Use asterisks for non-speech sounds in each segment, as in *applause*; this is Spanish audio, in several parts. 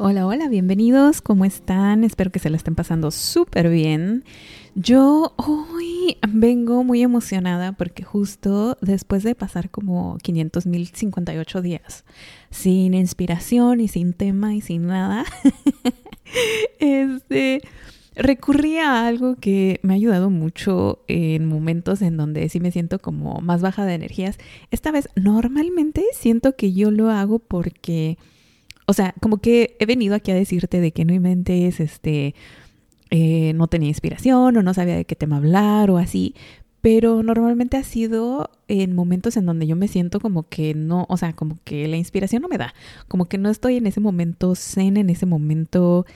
Hola, hola, bienvenidos, ¿cómo están? Espero que se la estén pasando súper bien. Yo hoy vengo muy emocionada porque justo después de pasar como 500.058 días sin inspiración y sin tema y sin nada, *laughs* este, recurrí a algo que me ha ayudado mucho en momentos en donde sí me siento como más baja de energías. Esta vez normalmente siento que yo lo hago porque o sea, como que he venido aquí a decirte de que no inventes, este, eh, no tenía inspiración o no sabía de qué tema hablar o así, pero normalmente ha sido en momentos en donde yo me siento como que no, o sea, como que la inspiración no me da, como que no estoy en ese momento zen, en ese momento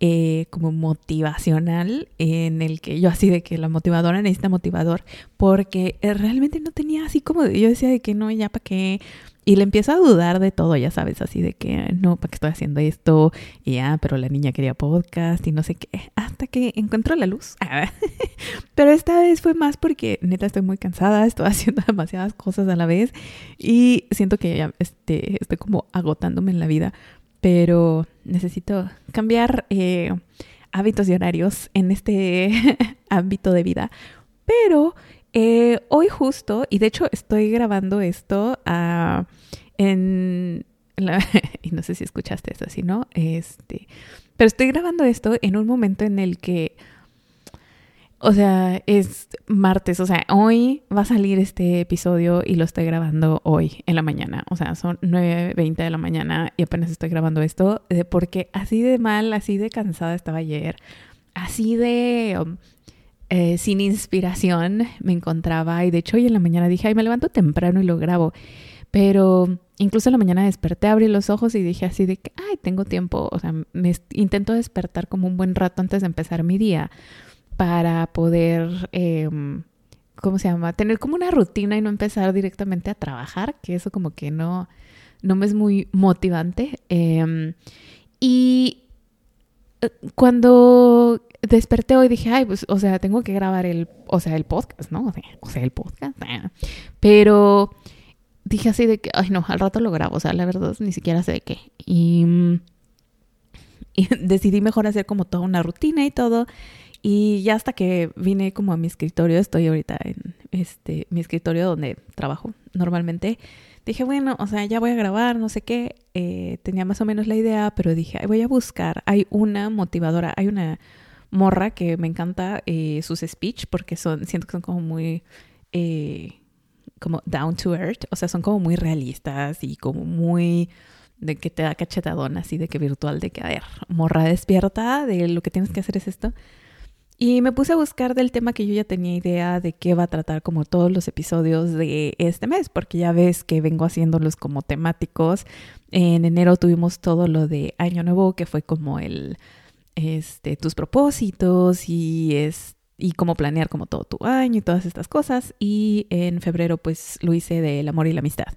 eh, como motivacional, en el que yo así de que la motivadora necesita motivador, porque realmente no tenía así como, yo decía de que no, ya para qué, y le empiezo a dudar de todo, ya sabes, así de que no, ¿para qué estoy haciendo esto? Y ya, pero la niña quería podcast y no sé qué. Hasta que encontró la luz. *laughs* pero esta vez fue más porque neta estoy muy cansada, *laughs* estoy haciendo demasiadas cosas a la vez y siento que ya este, estoy como agotándome en la vida. Pero necesito cambiar eh, hábitos y horarios en este *laughs* ámbito de vida. Pero eh, hoy justo, y de hecho estoy grabando esto uh, en... *laughs* y no sé si escuchaste eso, si no, este, pero estoy grabando esto en un momento en el que, o sea, es martes, o sea, hoy va a salir este episodio y lo estoy grabando hoy en la mañana, o sea, son 9.20 de la mañana y apenas estoy grabando esto, porque así de mal, así de cansada estaba ayer, así de... Um, eh, sin inspiración me encontraba y de hecho hoy en la mañana dije, ay, me levanto temprano y lo grabo. Pero incluso en la mañana desperté, abrí los ojos y dije así de que, ay, tengo tiempo. O sea, me intento despertar como un buen rato antes de empezar mi día para poder, em, ¿cómo se llama? Tener como una rutina y no empezar directamente a trabajar, que eso como que no, no me es muy motivante. Em, y eh, cuando desperté hoy dije, ay, pues, o sea, tengo que grabar el, o sea, el podcast, ¿no? O sea, el podcast. Pero dije así de que, ay, no, al rato lo grabo, o sea, la verdad ni siquiera sé de qué. Y, *laughs* y decidí mejor hacer como toda una rutina y todo. Y ya hasta que vine como a mi escritorio, estoy ahorita en este mi escritorio donde trabajo normalmente. Dije, bueno, o sea, ya voy a grabar, no sé qué. Eh, tenía más o menos la idea, pero dije, voy a buscar. Hay una motivadora, hay una morra que me encanta eh, sus speech porque son, siento que son como muy, eh, como down to earth, o sea, son como muy realistas y como muy de que te da cachetadón así de que virtual, de que, a ver, morra despierta, de lo que tienes que hacer es esto. Y me puse a buscar del tema que yo ya tenía idea de qué va a tratar como todos los episodios de este mes, porque ya ves que vengo haciéndolos como temáticos. En enero tuvimos todo lo de Año Nuevo, que fue como el este, tus propósitos y, es, y cómo planear como todo tu año y todas estas cosas. Y en febrero pues lo hice del amor y la amistad.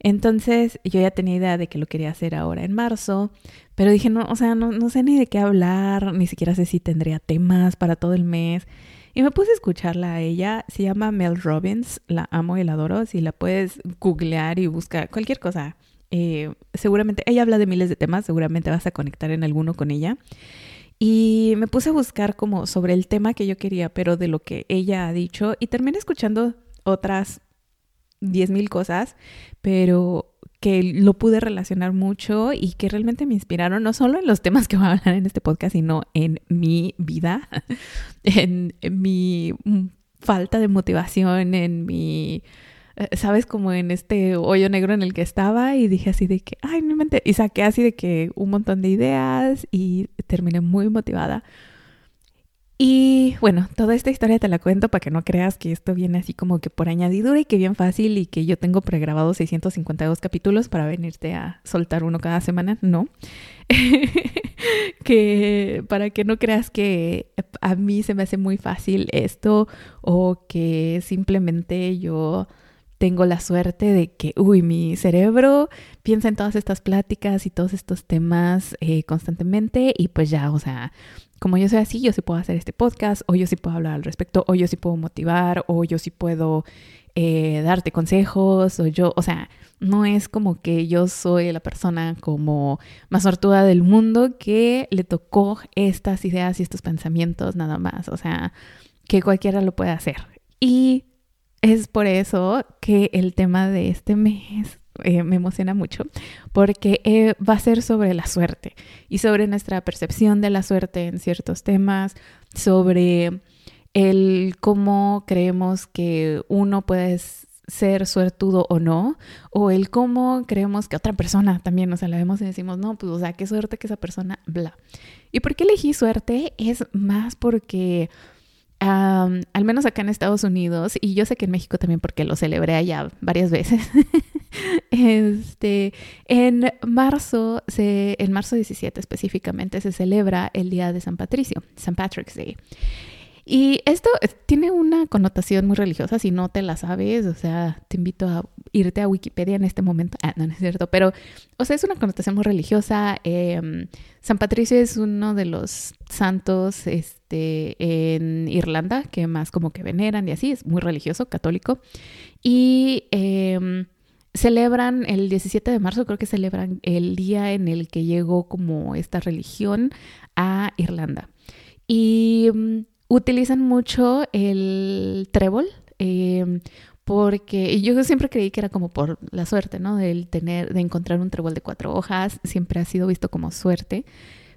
Entonces yo ya tenía idea de que lo quería hacer ahora en marzo, pero dije, no, o sea, no, no sé ni de qué hablar, ni siquiera sé si tendría temas para todo el mes. Y me puse a escucharla a ella. Se llama Mel Robbins. La amo y la adoro. Si la puedes googlear y buscar cualquier cosa. Eh, seguramente, ella habla de miles de temas. Seguramente vas a conectar en alguno con ella. Y me puse a buscar como sobre el tema que yo quería, pero de lo que ella ha dicho. Y terminé escuchando otras 10.000 cosas, pero que lo pude relacionar mucho y que realmente me inspiraron, no solo en los temas que voy a hablar en este podcast, sino en mi vida, *laughs* en, mi falta de motivación, en mi sabes, como en este hoyo negro en el que estaba y dije así de que, ay, no mente, y saqué así de que un montón de ideas y terminé muy motivada. Y bueno, toda esta historia te la cuento para que no creas que esto viene así como que por añadidura y que bien fácil y que yo tengo pregrabados 652 capítulos para venirte a soltar uno cada semana, no. *laughs* que para que no creas que a mí se me hace muy fácil esto o que simplemente yo tengo la suerte de que, uy, mi cerebro piensa en todas estas pláticas y todos estos temas eh, constantemente y pues ya, o sea, como yo soy así, yo sí puedo hacer este podcast o yo sí puedo hablar al respecto o yo sí puedo motivar o yo sí puedo eh, darte consejos o yo, o sea, no es como que yo soy la persona como más sortuda del mundo que le tocó estas ideas y estos pensamientos nada más, o sea, que cualquiera lo puede hacer. Y es por eso que el tema de este mes eh, me emociona mucho, porque eh, va a ser sobre la suerte y sobre nuestra percepción de la suerte en ciertos temas, sobre el cómo creemos que uno puede ser suertudo o no, o el cómo creemos que otra persona también, o sea, la vemos y decimos, no, pues, o sea, qué suerte que esa persona, bla. ¿Y por qué elegí suerte? Es más porque, al menos acá en Estados Unidos, y yo sé que en México también porque lo celebré allá varias veces, *laughs* este, en marzo, se, en marzo 17 específicamente, se celebra el Día de San Patricio, San Patrick's Day. Y esto tiene una connotación muy religiosa, si no te la sabes, o sea, te invito a irte a Wikipedia en este momento. Ah, no, no es cierto, pero, o sea, es una connotación muy religiosa. Em, San Patricio es uno de los santos este, en Irlanda que más como que veneran y así, es muy religioso, católico. Y em, celebran el 17 de marzo, creo que celebran el día en el que llegó como esta religión a Irlanda. Y mm, utilizan mucho el trébol. Em, porque yo siempre creí que era como por la suerte, ¿no? De tener, de encontrar un trébol de cuatro hojas, siempre ha sido visto como suerte,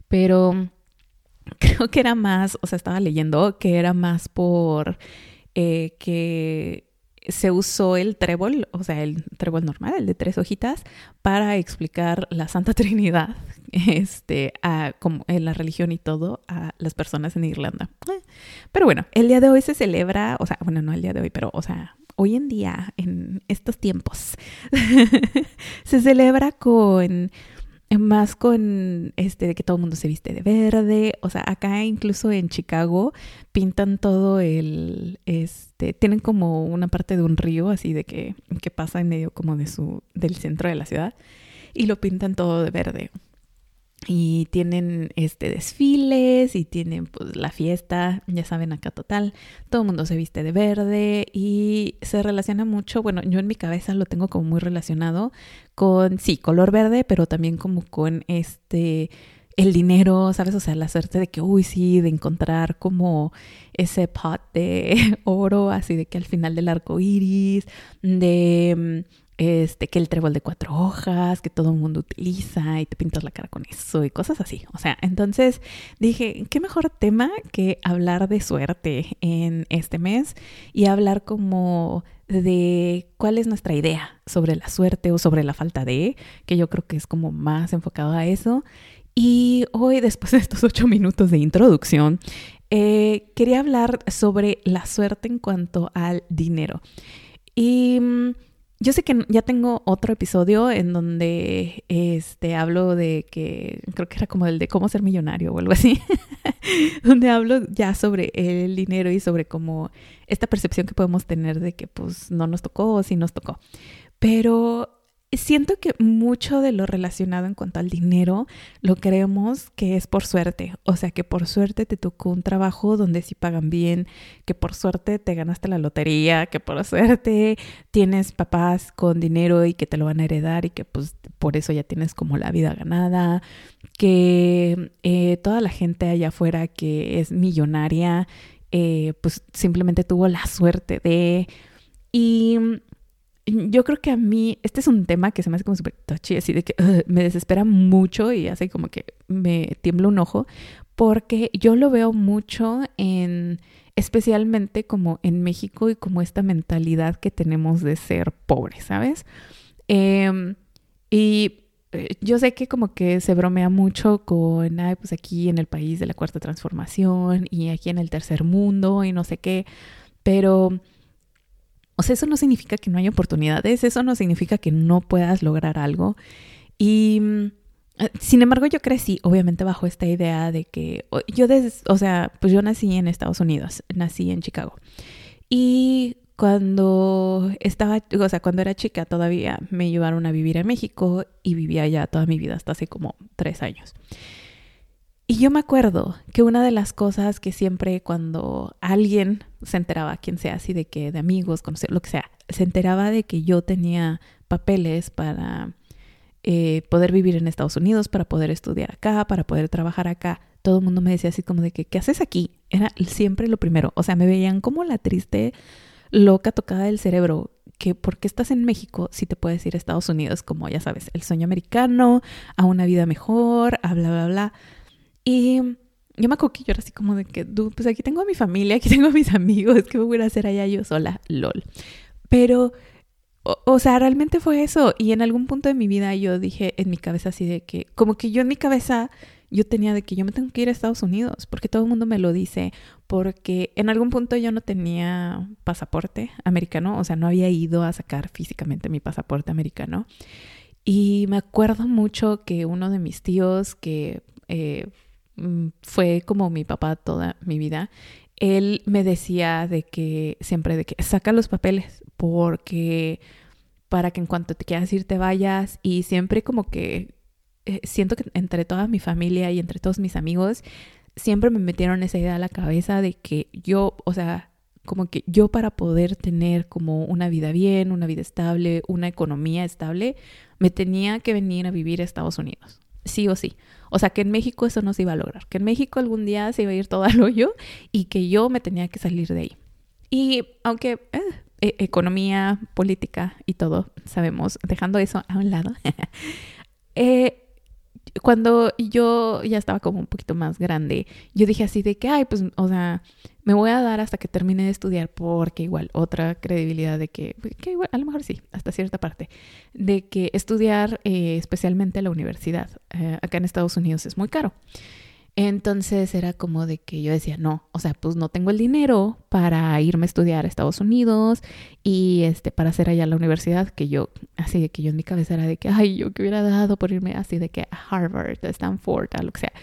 pero *laughs* creo que era más, o sea, estaba leyendo que era más por eh, que se usó el trébol, o sea, el trébol normal, el de tres hojitas, para explicar la Santa *laughs* Trinidad, este, a, como en la religión y todo, a las personas en Irlanda. Pero bueno, el día de hoy se celebra, o sea, bueno, no el día de hoy, pero, o sea, hoy en día, en estos tiempos, *laughs* se celebra con más con este de que todo el mundo se viste de verde, o sea, acá incluso en Chicago pintan todo el este tienen como una parte de un río así de que que pasa en medio como de su del centro de la ciudad y lo pintan todo de verde y tienen este desfiles y tienen pues la fiesta, ya saben acá total, todo el mundo se viste de verde y se relaciona mucho, bueno, yo en mi cabeza lo tengo como muy relacionado con sí, color verde, pero también como con este el dinero, ¿sabes? O sea, la suerte de que, uy, sí, de encontrar como ese pot de *laughs* oro, así de que al final del arco iris, de este, que el trébol de cuatro hojas, que todo el mundo utiliza y te pintas la cara con eso y cosas así. O sea, entonces dije, qué mejor tema que hablar de suerte en este mes y hablar como de cuál es nuestra idea sobre la suerte o sobre la falta de, que yo creo que es como más enfocado a eso. Y hoy, *laughs* después de estos ocho minutos de introducción, eh, quería hablar sobre la suerte en cuanto al dinero. Y mm, yo sé que ya tengo otro episodio en donde este hablo de que creo que era como el de cómo ser millonario o algo así, *laughs* donde hablo ya sobre el dinero y sobre cómo esta percepción que podemos tener de que pues no nos tocó o sí nos tocó. Pero siento que mucho de lo relacionado en cuanto al dinero lo creemos que es por suerte. O sea, que por suerte te tocó un trabajo donde sí pagan bien, que por suerte te ganaste la lotería, que por suerte tienes papás con dinero y que te lo van a heredar y que pues por eso ya tienes como la vida ganada, que eh, toda la gente allá afuera que es millonaria, eh, pues simplemente tuvo la suerte de... Y yo creo que a mí, este es un tema que se me hace como súper touchy, así de que me desespera mucho y hace como que me tiembla un ojo, porque yo lo veo mucho en, especialmente como en México y como esta mentalidad que tenemos de ser pobres, ¿sabes? Em, y eh, yo sé que como que se bromea mucho con, ay, pues aquí en el país de la cuarta transformación y aquí en el tercer mundo y no sé qué, pero o sea, eso no significa que no haya oportunidades, eso no significa que no puedas lograr algo. Y mm, eh, sin embargo, yo crecí obviamente bajo esta idea de que yo, o sea, pues yo nací en Estados Unidos, nací en Chicago. Y cuando estaba, o sea, cuando era chica todavía me llevaron a vivir a México y vivía allá toda mi vida hasta hace como tres años. Y yo me acuerdo que una de las cosas que siempre cuando alguien se enteraba, quien sea así de que de amigos, conocer, lo que sea, se enteraba de que yo tenía papeles para eh, poder vivir en Estados Unidos, para poder estudiar acá, para poder trabajar acá, todo el mundo me decía así como de que, ¿qué haces aquí? Era siempre lo primero. O sea, me veían como la triste, loca tocada del cerebro. Que por qué estás en México si te puedes ir a Estados Unidos, como ya sabes, el sueño americano, a una vida mejor, a bla, bla, bla. Y yo me acuerdo que yo era así como de que, pues aquí tengo a mi familia, aquí *laughs* tengo a mis amigos, ¿qué voy a hacer allá yo sola? LOL. Pero o, sea, realmente fue eso. Y en algún punto de mi vida yo dije en mi cabeza así de que, como que yo en mi cabeza, yo tenía de que yo me tengo que ir a Estados Unidos, porque todo el mundo me lo dice, porque en algún punto yo no tenía pasaporte americano, o sea, no había ido a sacar físicamente mi pasaporte americano. Y me acuerdo mucho que uno de mis tíos, que eh, fue como mi papá toda mi vida, él me decía de que siempre de que saca los papeles porque para que en cuanto te quieras ir te vayas y siempre como que eh, siento que entre toda mi familia y entre todos mis amigos siempre me metieron esa idea a la cabeza de que yo, o sea, como que yo para poder tener como una vida bien, una vida estable, una economía estable, me tenía que venir a vivir a Estados Unidos, sí o sí. O sea, que en México eso no se iba a lograr, que en México algún día se iba a ir todo al hoyo y que yo me tenía que salir de ahí. Y aunque eh, e, economía, política y todo, sabemos, dejando eso a un lado, *laughs* eh, cuando yo ya estaba como un poquito más grande, yo dije así de que, ay, pues, o sea, me voy a dar hasta que termine de estudiar porque igual otra credibilidad de que, que igual, a lo mejor sí, hasta cierta parte, de que estudiar eh, especialmente la universidad eh, acá en Estados Unidos es muy caro. Entonces era como de que yo decía, no, o sea, pues no tengo el dinero para irme a estudiar a Estados Unidos y este para hacer allá la universidad, que yo, así de que yo en mi cabeza era de que, ay, yo que hubiera dado por irme así de que a Harvard, a Stanford, a lo que sea.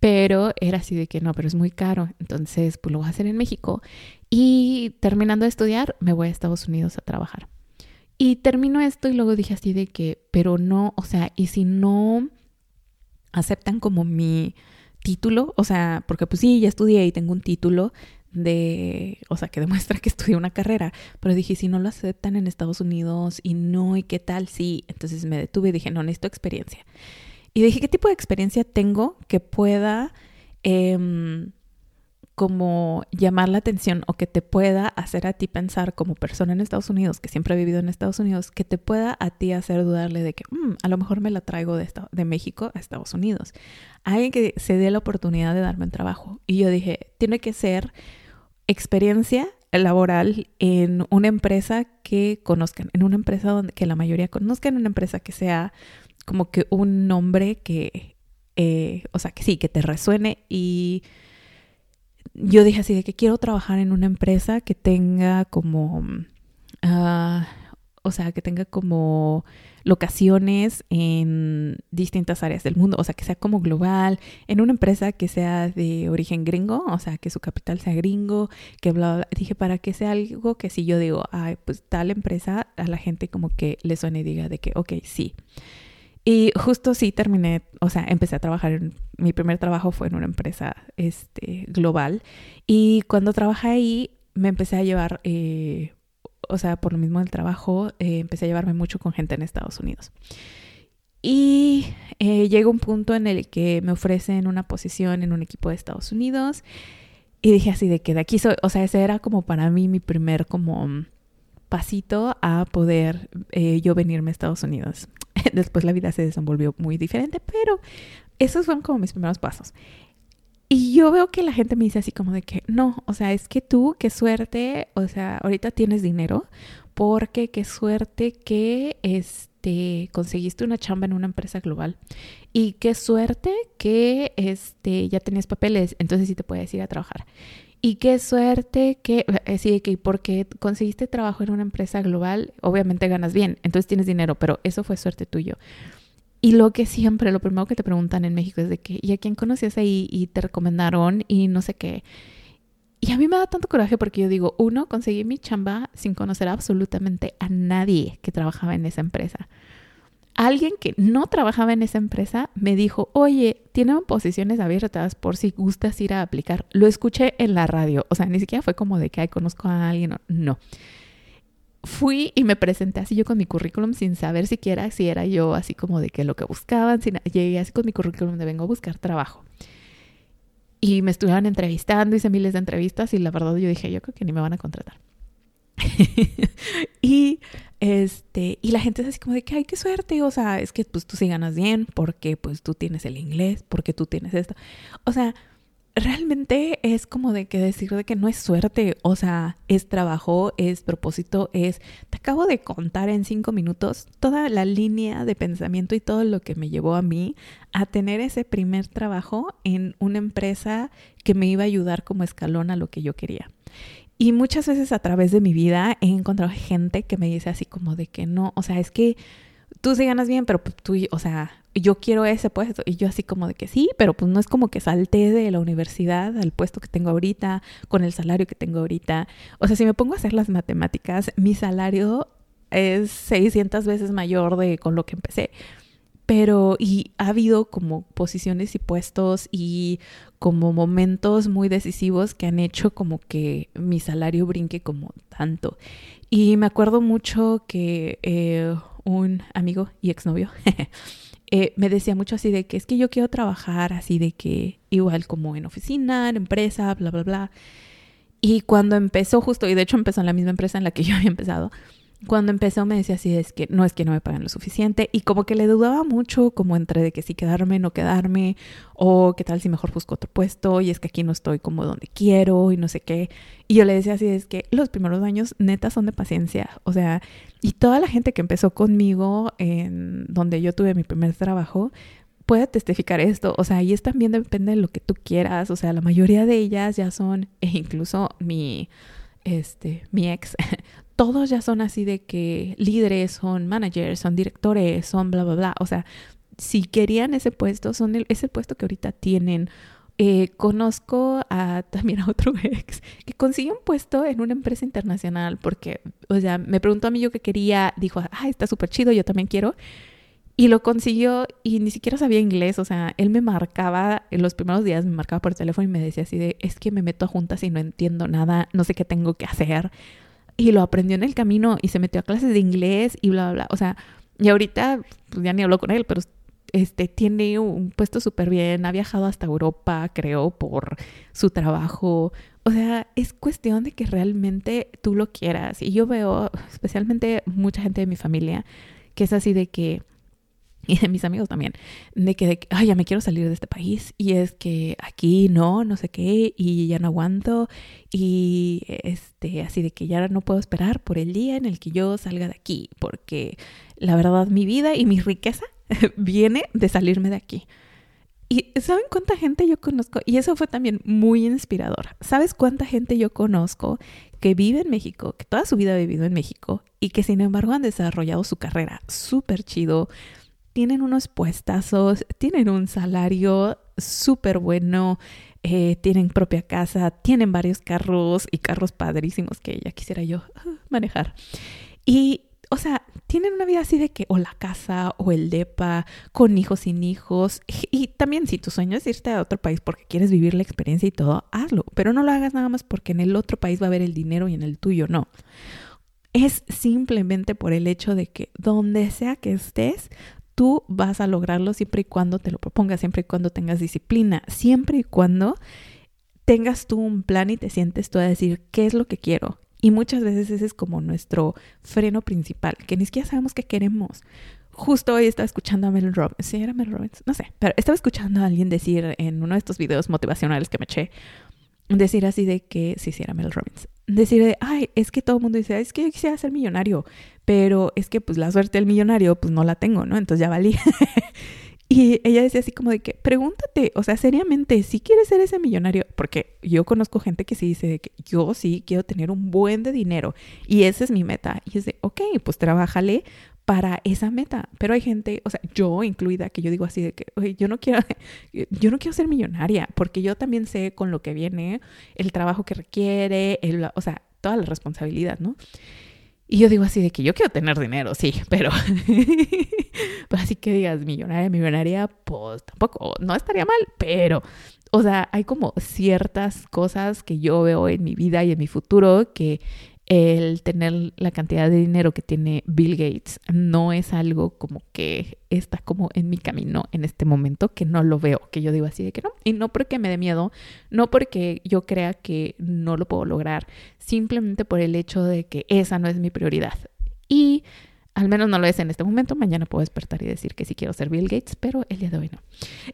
Pero era así de que no, pero es muy caro, entonces pues lo voy a hacer en México. Y terminando de estudiar, me voy a Estados Unidos a trabajar. Y termino esto y luego dije así de que, pero no, o sea, y si no aceptan como mi título, o sea, porque pues sí, ya estudié y tengo un título de, o sea, que demuestra que *laughs* estudié una carrera, pero dije, si no lo aceptan en Estados Unidos y no, ¿y qué tal? Sí, entonces me detuve y dije, no, necesito experiencia. Y dije, ¿qué tipo de experiencia tengo que pueda eh, como llamar la atención o que te pueda hacer a ti pensar como persona en Estados Unidos, que siempre ha vivido en Estados Unidos, que te pueda a ti hacer dudarle de que mm, a lo mejor me la traigo de, México a Estados Unidos. Alguien que se dé la oportunidad de darme un trabajo. Y yo dije, tiene que ser experiencia laboral en una empresa que conozcan, en una empresa donde que la mayoría conozcan, una empresa que sea como que un nombre que, eh, o sea, que sí, que te resuene y yo dije así de que quiero trabajar en una empresa que tenga como, uh, o sea, que tenga como locaciones en distintas áreas del mundo, o sea, que sea como global, en una empresa que sea de origen gringo, o sea, que su capital sea gringo, que bla, bla, dije, para que sea algo que si yo digo, ay, pues tal empresa, a la gente como que le suene y diga de que, ok, sí. Y justo sí terminé, o sea, empecé a trabajar, en, mi primer trabajo fue en una empresa este, global y cuando trabajé ahí me empecé a llevar, eh, o sea, por lo mismo del trabajo, eh, empecé a llevarme mucho con gente en Estados Unidos. Y eh, llega un punto en el que me ofrecen una posición en un equipo de Estados Unidos y dije así de que de aquí soy, o sea, ese era como para mí mi primer como pasito a poder yo venirme a Estados Unidos. *laughs* Después la vida se desenvolvió muy diferente, pero esos fueron como mis primeros pasos. Y yo veo que la gente me dice así como de que, no, o sea, es que tú, qué suerte, o sea, ahorita tienes dinero, porque qué suerte que este, conseguiste una chamba en una empresa global. Y qué suerte que este, ya tenías papeles, entonces sí te puedes ir a trabajar. Y qué suerte que, eh, sí, que porque conseguiste trabajo en una empresa global, obviamente ganas bien, entonces tienes dinero, pero eso fue suerte tuyo. Y lo que siempre, lo primero que te preguntan en México es de que, ¿y a quién conocías ahí y te recomendaron y no sé qué? Y a mí me da tanto coraje porque yo digo, uno, conseguí mi chamba sin conocer absolutamente a nadie que trabajaba en esa empresa alguien que no trabajaba en esa empresa me dijo, oye, tienen posiciones abiertas por si gustas ir a aplicar. Lo escuché en la radio, o sea, ni siquiera fue como de que, ay, conozco a alguien, no. fui y me presenté así yo con mi currículum sin saber siquiera si era yo así como de que lo que buscaban. llegué así con mi currículum de vengo a buscar trabajo. Y me estuvieron entrevistando, hice miles de entrevistas y la verdad yo dije, yo creo que ni me van a contratar. *laughs* y este, y la gente es así como de que, ay, qué suerte, o sea, es que pues tú sí ganas bien porque pues tú tienes el inglés, porque tú tienes esto. O sea, realmente es como de que decir de que no es suerte, o sea, es trabajo, es propósito, es... Te acabo de contar en cinco minutos toda la línea de pensamiento y todo lo que me llevó a mí a tener ese primer trabajo en una empresa que me iba a ayudar como escalón a lo que yo quería. Y muchas veces a través de mi vida he encontrado gente que me dice así como de que no, o sea, es que tú sí ganas bien, pero pues tú, o sea, yo quiero ese puesto. Y yo así como de que sí, pero pues no es como que salté de la universidad al puesto que tengo ahorita, con el salario que tengo ahorita. O sea, si me pongo a hacer las matemáticas, mi salario es 600 veces mayor de con lo que empecé. Pero, y ha habido como posiciones y puestos y como momentos muy decisivos que han hecho como que mi salario brinque como tanto. Y me acuerdo mucho que eh, un amigo y exnovio *laughs* eh, me decía mucho así de que es que yo quiero trabajar así de que igual como en oficina, en empresa, bla, bla, bla. Y cuando empezó justo, y de hecho empezó en la misma empresa en la que *laughs* yo había empezado, cuando empezó me decía así, es que no es que no me pagan lo suficiente y como que le dudaba mucho como entre de que si quedarme, no quedarme o qué tal si mejor busco otro puesto y es que aquí no estoy como donde quiero y no sé qué. Y yo le decía así, es que los primeros años neta son de paciencia, o sea, y toda la gente que empezó conmigo en donde yo tuve mi primer trabajo, puede testificar esto, o sea, y es también depende de lo que tú quieras, o sea, la mayoría de ellas ya son, e incluso mi, este, mi ex, *laughs* todos ya son así de que líderes, son managers, son directores, son bla, bla, bla. O sea, si querían ese puesto, son el, es el puesto que ahorita tienen. Eh, conozco a *laughs* también a otro ex que consiguió un puesto en una empresa internacional porque, o sea, me preguntó a mí yo qué quería, dijo, ah, está súper chido, yo también quiero. Y lo consiguió y ni siquiera sabía inglés, o sea, él me marcaba, en los primeros días me marcaba por teléfono y me decía así de, es que me meto a juntas y no entiendo nada, no sé qué tengo que hacer y lo aprendió en el camino y se metió a clases de inglés y bla, bla, bla. O sea, y ahorita pues ya ni hablo con él, pero este tiene un puesto súper bien, ha viajado hasta Europa, creo, por su trabajo. O sea, es cuestión de que realmente tú lo quieras. Y yo veo, especialmente mucha gente de mi familia, que es así de que y de mis amigos también, de que, de ay, ya me quiero salir de este país y es que aquí no, no sé qué, y ya no aguanto, y este, así de que ya no puedo esperar por el día en el que yo salga de aquí, porque la verdad mi vida y mi riqueza *laughs* viene de salirme de aquí. Y ¿saben cuánta gente yo conozco? Y eso fue también muy inspirador. ¿Sabes cuánta gente yo conozco que vive en México, que toda su vida ha vivido en México y que sin embargo han desarrollado su carrera súper chido, tienen unos puestazos, tienen un salario súper bueno, eh, tienen propia casa, tienen varios carros y carros padrísimos que ya quisiera yo ah, manejar. Y, o sea, tienen una vida así de que o la casa o el DEPA, con hijos sin hijos. Y también si tu sueño es irte a otro país porque quieres vivir la experiencia y todo, hazlo. Pero no lo hagas nada más porque en el otro país va a haber el dinero y en el tuyo no. Es simplemente por el hecho de que donde sea que estés, tú vas a lograrlo siempre y cuando te lo propongas, siempre y cuando tengas disciplina, siempre y cuando tengas tú un plan y te sientes tú a decir qué es lo que quiero. Y muchas veces ese es como nuestro freno principal, que ni siquiera sabemos qué queremos. Justo hoy estaba escuchando a Mel Robbins, ¿sí era Mel Robbins? No sé, pero estaba escuchando a alguien decir en uno de estos videos motivacionales que me eché, decir así de que, sí, sí, era Mel Robbins, decir de, ay, es que todo el mundo dice, es que yo quisiera ser millonario, pero es que pues la suerte del millonario pues no la tengo, ¿no? Entonces ya valí. *laughs* y ella decía así como de que, pregúntate, o sea, seriamente, si quieres ser ese millonario, porque yo conozco gente que sí dice de que yo sí quiero tener un buen de dinero y esa es mi meta. Y es de, ok, pues trabájale para esa meta. Pero hay gente, o sea, yo incluida, que yo digo así de que, oye, yo no quiero, *laughs* yo no quiero ser millonaria, porque yo también sé con lo que viene, el trabajo que requiere, el, o sea, toda la responsabilidad, ¿no? Y yo digo así de que yo quiero tener dinero, sí, pero, *laughs* pero así que digas millonaria, millonaria, pues tampoco, no estaría mal, pero, o sea, hay como ciertas cosas que yo veo en mi vida y en mi futuro que el tener la cantidad de dinero que tiene Bill Gates no es algo como que está como en mi camino en este momento, que no lo veo, que yo digo así de que no. Y no porque me dé miedo, no porque yo crea que no lo puedo lograr, simplemente por el hecho de que esa no es mi prioridad. Y al menos no lo es en este momento. Mañana puedo despertar y decir que sí quiero ser Bill Gates, pero el día de hoy no.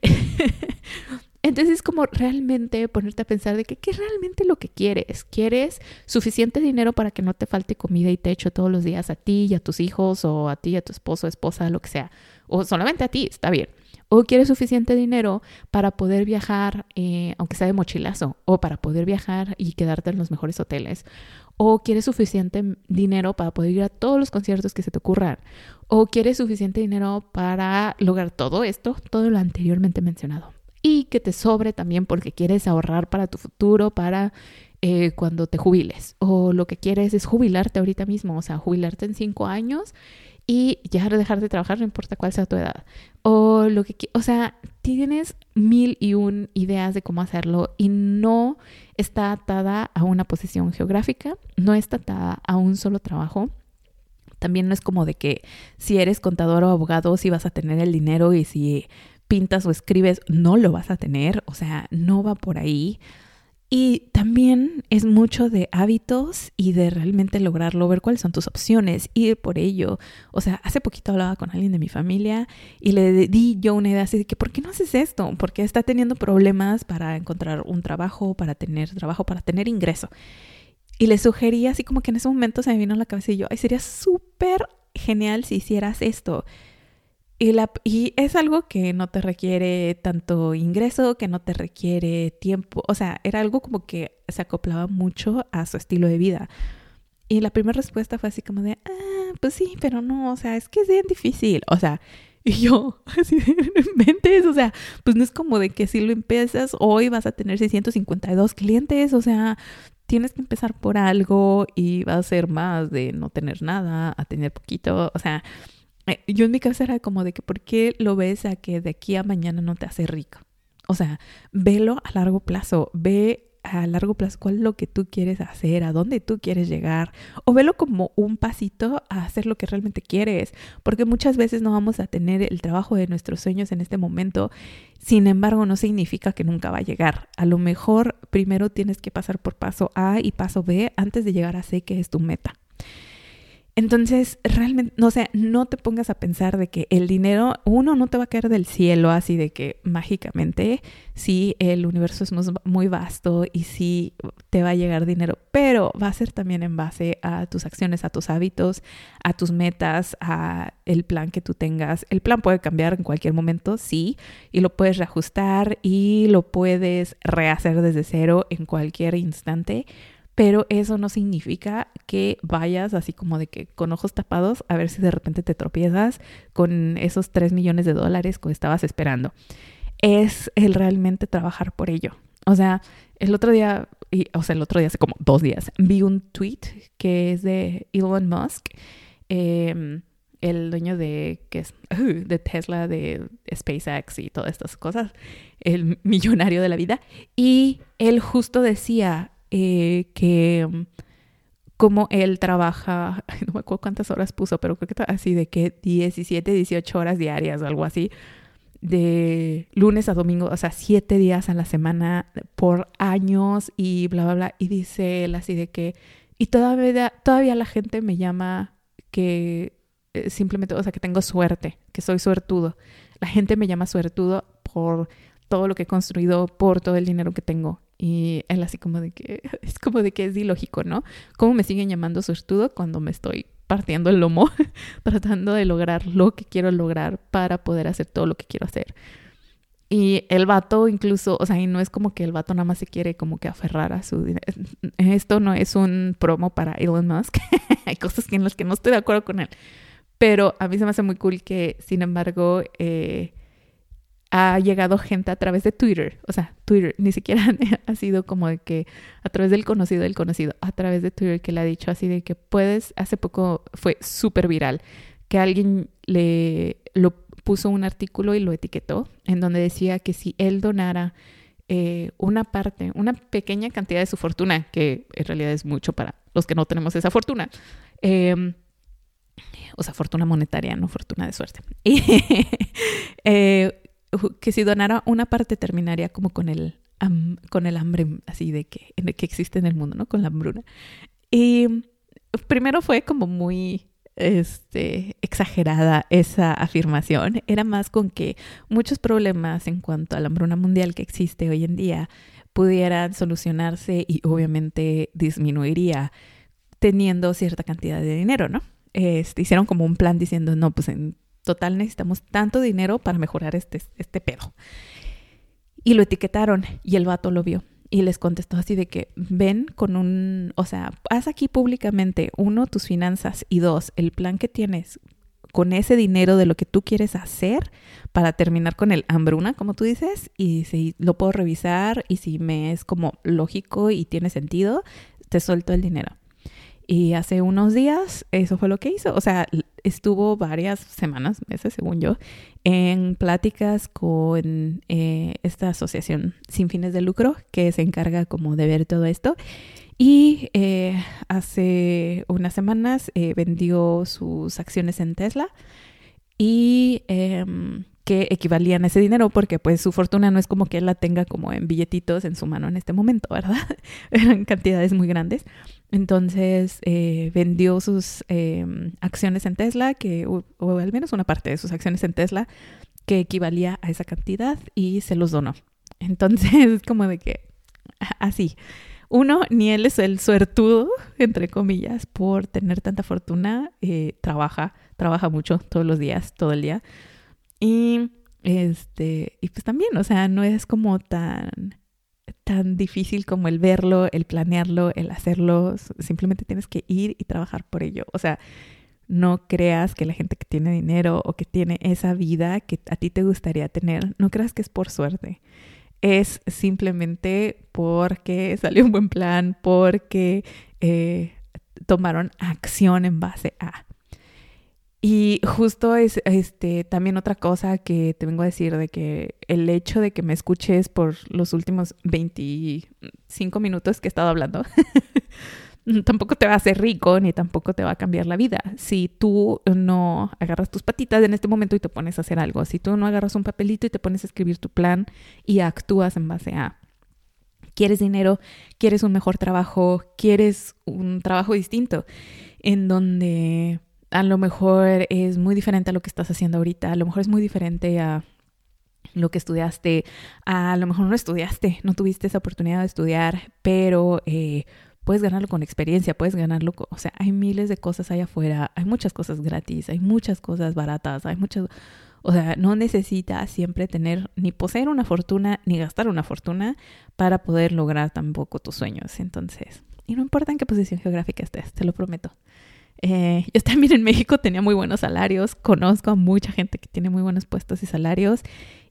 *laughs* Entonces es como realmente ponerte a pensar de que qué es realmente lo que quieres. ¿Quieres suficiente dinero para que no te falte comida y techo todos los días a ti y a tus hijos o a ti y a tu esposo, esposa, lo que sea? O solamente a ti, está bien. O quieres suficiente dinero para poder viajar, eh, aunque sea de mochilazo, o para poder viajar y quedarte en los mejores hoteles. O quieres suficiente dinero para poder ir a todos los conciertos que se te ocurran. O quieres suficiente dinero para lograr todo esto, todo lo anteriormente mencionado y que te sobre también porque quieres ahorrar para tu futuro, para eh, cuando te jubiles. O lo que quieres es jubilarte ahorita mismo, o sea, jubilarte en cinco años y ya dejar de trabajar, no importa cuál sea tu edad. O lo que, o sea, tienes mil y un ideas de cómo hacerlo y no está atada a una posición geográfica, no está atada a un solo trabajo. También no es como de que si eres contador o abogado, si vas a tener el dinero y si pintas o escribes, no lo vas a tener, o sea, no va por ahí. Y también es mucho de hábitos y de realmente lograrlo, ver cuáles son tus opciones, ir por ello. O sea, hace poquito hablaba con alguien de mi familia y le di yo una idea así de que, ¿por qué no haces esto? Porque está teniendo problemas para encontrar un trabajo, para tener trabajo, para tener ingreso. Y le sugerí así como que en ese momento se me vino a la cabeza y yo, ay, sería súper genial si hicieras esto. Y, la, y es algo que no te requiere tanto ingreso, que no te requiere tiempo. O sea, era algo como que se acoplaba mucho a su estilo de vida. Y la primera respuesta fue así como de, ah, pues sí, pero no, o sea, es que es bien difícil. O sea, *laughs* y yo, así de, mentes, o sea, pues no es como de que si lo empiezas hoy vas a tener 652 clientes, o sea, tienes que empezar por algo y va a ser más de no tener nada a tener poquito, o sea, yo en mi cabeza era como de que, ¿por qué lo ves a que de aquí a mañana no te hace rico? O sea, velo a largo plazo, ve a largo plazo cuál es lo que tú quieres hacer, a dónde tú quieres llegar, o velo como un pasito a hacer lo que realmente quieres, porque muchas veces no vamos a tener el trabajo de nuestros sueños en este momento, sin embargo no significa que nunca va a llegar. A lo mejor primero tienes que pasar por paso A y paso B antes de llegar a C, que es tu meta. Entonces, realmente, no sé, no te pongas a pensar de que el dinero, uno, no te va a caer del cielo así de que mágicamente, sí, el universo es muy vasto y sí te va a llegar dinero, pero va a ser también en base a tus acciones, a tus hábitos, a tus metas, a el plan que tú tengas. El plan puede cambiar en cualquier momento, sí, y lo puedes reajustar y lo puedes rehacer desde cero en cualquier instante pero eso no significa que vayas así como de que con ojos tapados a ver si de repente te tropiezas con esos 3 millones de dólares que estabas esperando. Es el realmente trabajar por ello. O sea, el otro día, o sea, el otro día hace como dos días, vi un tweet que es de Elon Musk, em, el dueño de, que es, *laughs* de Tesla, de SpaceX y todas estas cosas, el millonario de la vida, y él justo decía, eh, que como él trabaja, *laughs* no me acuerdo cuántas horas puso, pero creo que así de que 17, 18 horas diarias o algo así, de lunes a domingo, o sea, 7 días a la semana por años y bla, bla, bla. Y dice él así de que, y todavía, todavía la gente me llama que eh, simplemente, o sea, que tengo suerte, que soy suertudo. La gente me llama suertudo por todo lo que he construido, por todo el dinero que tengo. Y él así como de que, *laughs* es como de que es ilógico, ¿no? ¿Cómo me siguen llamando suertudo cuando me estoy partiendo el lomo, *laughs* tratando de lograr lo que quiero lograr para poder hacer todo lo que quiero hacer? Y el vato incluso, o sea, y no es como que el vato nada más se quiere como que aferrar a su. *laughs* Esto no es un promo para Elon Musk. Hay cosas en las que no estoy de acuerdo con él. Pero a mí se me hace muy cool que, sin embargo, eh, ha llegado gente a través de Twitter, o sea, Twitter, ni siquiera *laughs* ha sido como de que a través del conocido del conocido, a través de Twitter que le ha dicho así de que puedes, hace poco fue súper viral, que alguien le lo puso un artículo y lo etiquetó en donde decía que si él donara eh, una parte, una pequeña cantidad de su fortuna, que en realidad es mucho para los que no tenemos esa fortuna. Em, o sea, fortuna monetaria, no fortuna de suerte. *laughs* Eh, que si donara una parte terminaría como con el, con el hambre así de que, que existe en el mundo, ¿no? Con la hambruna. Y primero fue como muy este, exagerada esa afirmación. Era más con que muchos problemas en cuanto a la hambruna mundial que existe hoy en día pudieran solucionarse y obviamente disminuiría teniendo cierta cantidad de dinero, ¿no? Este, hicieron como un plan diciendo, no, pues en total necesitamos tanto dinero para mejorar este, este pedo. Y lo etiquetaron y el vato lo vio y les contestó así de que ven con un, o sea, haz aquí públicamente, uno, tus finanzas y dos, el plan que tienes con ese dinero de lo que tú quieres hacer para terminar con el hambruna, como tú dices, y si lo puedo revisar y si me es como lógico y tiene sentido, te suelto el dinero. Y hace unos días eso fue lo que hizo. O sea, estuvo varias semanas, meses según yo, en pláticas con eh, esta asociación sin fines de lucro que se encarga como de ver todo esto. Y eh, hace unas semanas eh, vendió sus acciones en Tesla y em, que equivalían a ese dinero porque pues su fortuna no es como que él la tenga como en billetitos en su mano en este momento, ¿verdad? *laughs* Eran cantidades muy grandes. Entonces eh, vendió sus em, acciones en Tesla, que, o, al menos una parte de sus acciones en Tesla, que equivalía a esa cantidad y se los donó. Entonces *laughs* es como de que así. Uno, ni él es el suertudo, entre comillas, por tener tanta fortuna. Eh, trabaja, trabaja mucho todos los días, todo el día. Y este, y pues también, o sea, no es como tan tan difícil como el verlo, el planearlo, el hacerlo, simplemente tienes que ir y trabajar por ello. O sea, no creas que la gente que tiene dinero o que tiene esa vida que a ti te gustaría tener, no creas que es por suerte. Es simplemente porque salió un buen plan, porque eh, tomaron acción en base a. Y justo es este también otra cosa que te vengo a decir de que el hecho de que me escuches por los últimos 25 minutos que he estado hablando *laughs* tampoco te va a hacer rico ni tampoco te va a cambiar la vida. Si tú no agarras tus patitas en este momento y te pones a hacer algo, si tú no agarras un papelito y te pones a escribir tu plan y actúas en base a quieres dinero, quieres un mejor trabajo, quieres un trabajo distinto en donde a lo mejor es muy diferente a lo que estás haciendo ahorita, a lo mejor es muy diferente a lo que estudiaste, a lo mejor no estudiaste, no tuviste esa oportunidad de estudiar, pero eh, puedes ganarlo con experiencia, puedes ganarlo, o sea, hay miles de cosas allá afuera, hay muchas cosas gratis, hay muchas cosas baratas, hay muchas, o sea, no necesitas siempre tener ni poseer una fortuna ni gastar una fortuna para poder lograr tampoco tus sueños. Entonces, y no importa en qué posición geográfica estés, te lo prometo. Eh, yo también en México tenía muy buenos salarios, conozco a mucha gente que tiene muy buenos puestos y salarios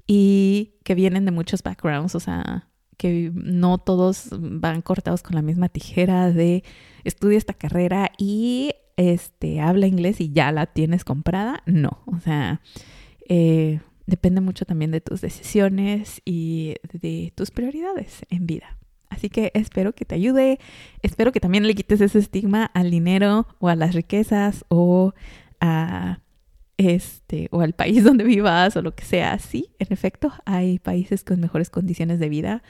y que vienen de muchos backgrounds, o sea, que no todos van cortados con la misma tijera de estudia esta carrera y este habla inglés y ya la tienes comprada. No, o sea, eh, depende mucho también de tus decisiones y de tus prioridades en vida. Así que espero que te ayude, espero que también le quites ese estigma al dinero o a las riquezas o a este o al país *laughs* donde vivas o lo que sea. Sí, en efecto, hay países con mejores condiciones de vida,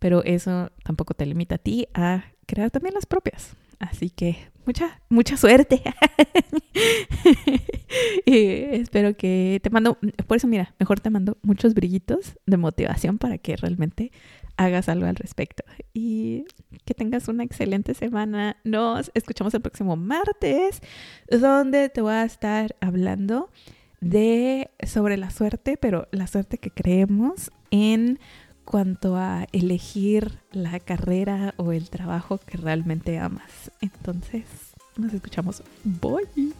pero eso tampoco te limita a ti a crear también las propias. Así que mucha, mucha suerte. *laughs* y espero que te mando, por eso mira, mejor te mando muchos brillitos de motivación para que realmente hagas algo al respecto. Y que tengas una excelente semana. Nos escuchamos el próximo martes, donde te voy a estar hablando de sobre la suerte, pero la suerte que creemos en cuanto a elegir la carrera o el trabajo que realmente amas. Entonces, nos escuchamos. Bye.